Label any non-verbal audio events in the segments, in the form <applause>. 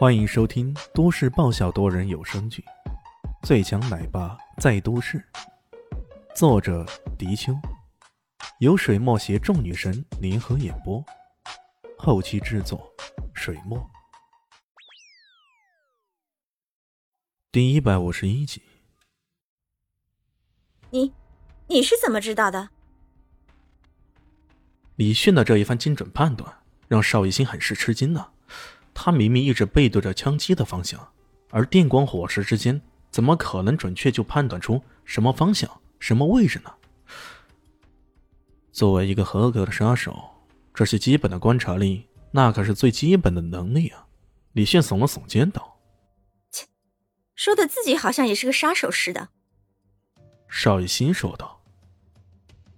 欢迎收听都市爆笑多人有声剧《最强奶爸在都市》，作者：迪秋，由水墨携众女神联合演播，后期制作：水墨。第一百五十一集。你，你是怎么知道的？李迅的这一番精准判断，让邵艺兴很是吃惊呢。他明明一直背对着枪击的方向，而电光火石之间，怎么可能准确就判断出什么方向、什么位置呢？作为一个合格的杀手，这些基本的观察力，那可是最基本的能力啊！李炫耸了耸肩道：“切，说的自己好像也是个杀手似的。”邵雨欣说道。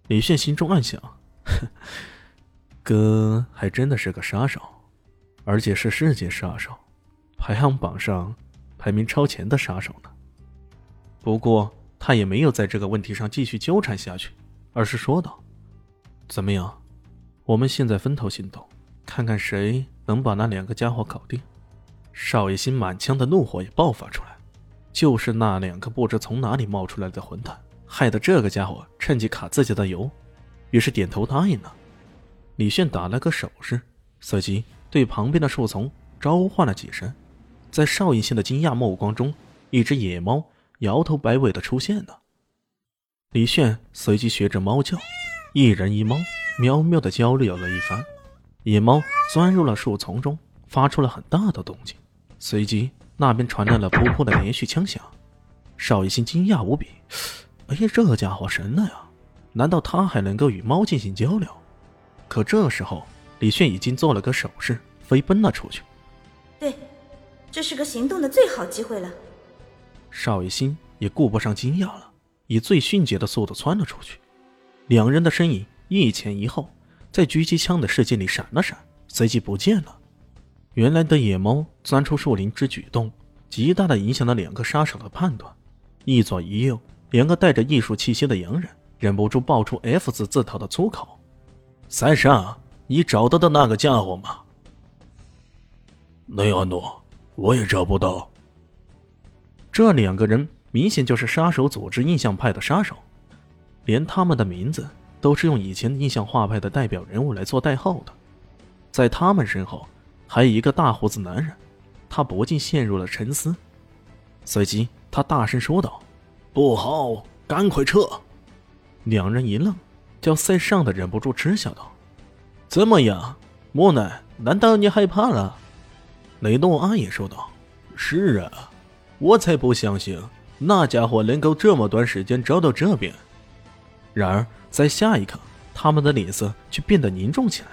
李炫心中暗想：“呵 <laughs> 哥还真的是个杀手。”而且是世界杀手，排行榜上排名超前的杀手呢。不过他也没有在这个问题上继续纠缠下去，而是说道：“怎么样，我们现在分头行动，看看谁能把那两个家伙搞定。”邵一心满腔的怒火也爆发出来，就是那两个不知从哪里冒出来的混蛋，害得这个家伙趁机卡自己的油，于是点头答应了。李炫打了个手势，随即。对旁边的树丛召唤了几声，在邵逸兴的惊讶目光中，一只野猫摇头摆尾的出现了。李炫随即学着猫叫，一人一猫喵喵的交流了一番。野猫钻入了树丛中，发出了很大的动静。随即那边传来了噗噗的连续枪响。邵逸兴惊讶无比：“哎呀，这家伙神了呀！难道他还能够与猫进行交流？”可这时候。李炫已经做了个手势，飞奔了出去。对，这是个行动的最好机会了。邵雨欣也顾不上惊讶了，以最迅捷的速度窜了出去。两人的身影一前一后，在狙击枪的世界里闪了闪，随即不见了。原来的野猫钻出树林之举动，极大的影响了两个杀手的判断。一左一右，两个带着艺术气息的洋人忍不住爆出 F 字自讨的粗口：“三上。”你找到的那个家伙吗？雷阿诺，我也找不到。这两个人明显就是杀手组织印象派的杀手，连他们的名字都是用以前印象画派的代表人物来做代号的。在他们身后，还有一个大胡子男人，他不禁陷入了沉思。随即，他大声说道：“不好，赶快撤！”两人一愣，叫塞尚的忍不住嗤笑道。怎么样，莫奈？难道你害怕了？雷诺阿也说道：“是啊，我才不相信那家伙能够这么短时间找到这边。”然而，在下一刻，他们的脸色却变得凝重起来。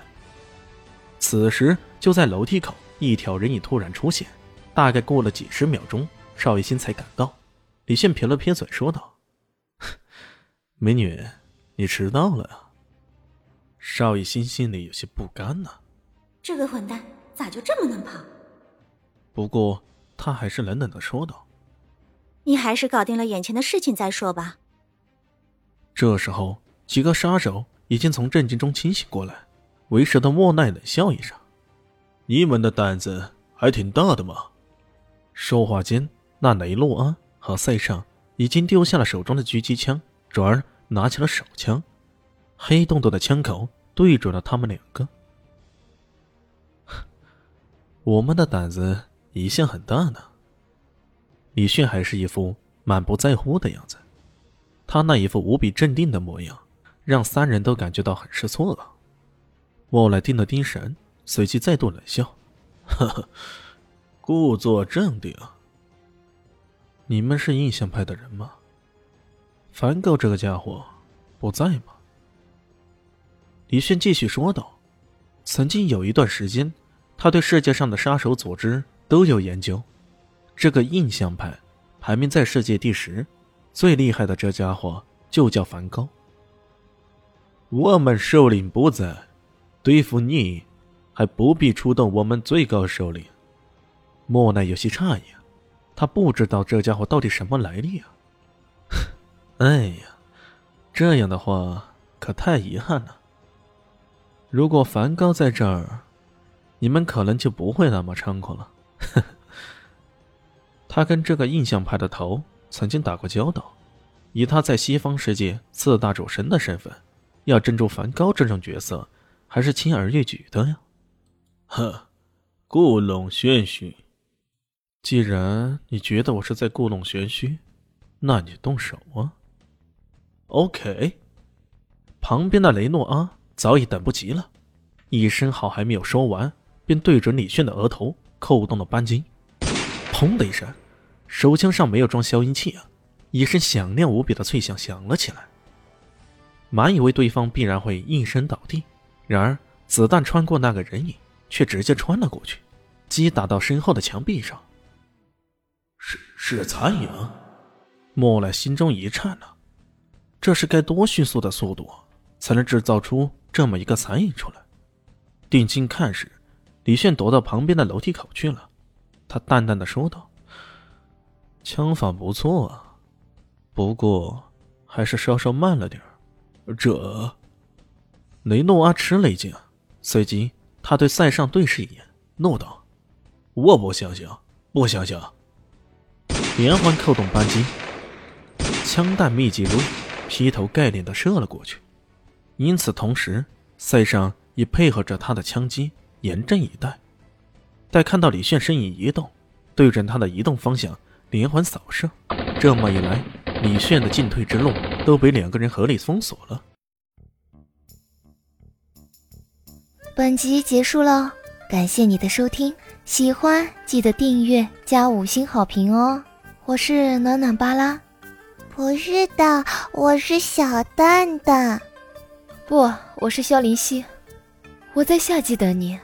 此时，就在楼梯口，一条人影突然出现。大概过了几十秒钟，邵艺兴才赶到。李现撇了撇嘴，说道：“美女，你迟到了啊。”邵艺兴心里有些不甘呢，这个混蛋咋就这么能跑？不过他还是冷冷的说道：“你还是搞定了眼前的事情再说吧。”这时候，几个杀手已经从震惊中清醒过来。为首的莫奈冷笑一声：“你们的胆子还挺大的嘛。”说话间，那雷洛安和塞尚已经丢下了手中的狙击枪，转而拿起了手枪。黑洞洞的枪口对准了他们两个。我们的胆子一向很大呢。李炫还是一副满不在乎的样子，他那一副无比镇定的模样，让三人都感觉到很是错了。莫来定了定神，随即再度冷笑：“呵呵，故作镇定。你们是印象派的人吗？梵高这个家伙不在吗？”李迅继续说道：“曾经有一段时间，他对世界上的杀手组织都有研究。这个印象派排名在世界第十，最厉害的这家伙就叫梵高。我们首领不在，对付你，还不必出动我们最高首领。”莫奈有些诧异，他不知道这家伙到底什么来历啊！<laughs> 哎呀，这样的话可太遗憾了。如果梵高在这儿，你们可能就不会那么猖狂了。<laughs> 他跟这个印象派的头曾经打过交道，以他在西方世界四大主神的身份，要镇住梵高这种角色，还是轻而易举的呀。呵，故弄玄虚。既然你觉得我是在故弄玄虚，那你动手啊。OK。旁边的雷诺阿早已等不及了，一声好还没有说完，便对准李炫的额头扣动了扳机。砰的一声，手枪上没有装消音器啊！一声响亮无比的脆响响了起来。满以为对方必然会应声倒地，然而子弹穿过那个人影，却直接穿了过去，击打到身后的墙壁上。是是残影，莫奈心中一颤啊！这是该多迅速的速度！才能制造出这么一个残影出来。定睛看时，李炫躲到旁边的楼梯口去了。他淡淡的说道：“枪法不错啊，不过还是稍稍慢了点这……雷诺阿吃了一惊，随即他对塞尚对视一眼，怒道：“我不相信，不相信！”连环扣动扳机，枪弹密集如雨，劈头盖脸的射了过去。因此，同时，塞尚也配合着他的枪击，严阵以待。待看到李炫身影移动，对准他的移动方向连环扫射。这么一来，李炫的进退之路都被两个人合力封锁了。本集结束了，感谢你的收听，喜欢记得订阅加五星好评哦。我是暖暖巴拉，不是的，我是小蛋蛋。不，我是萧林希，我在夏季等你。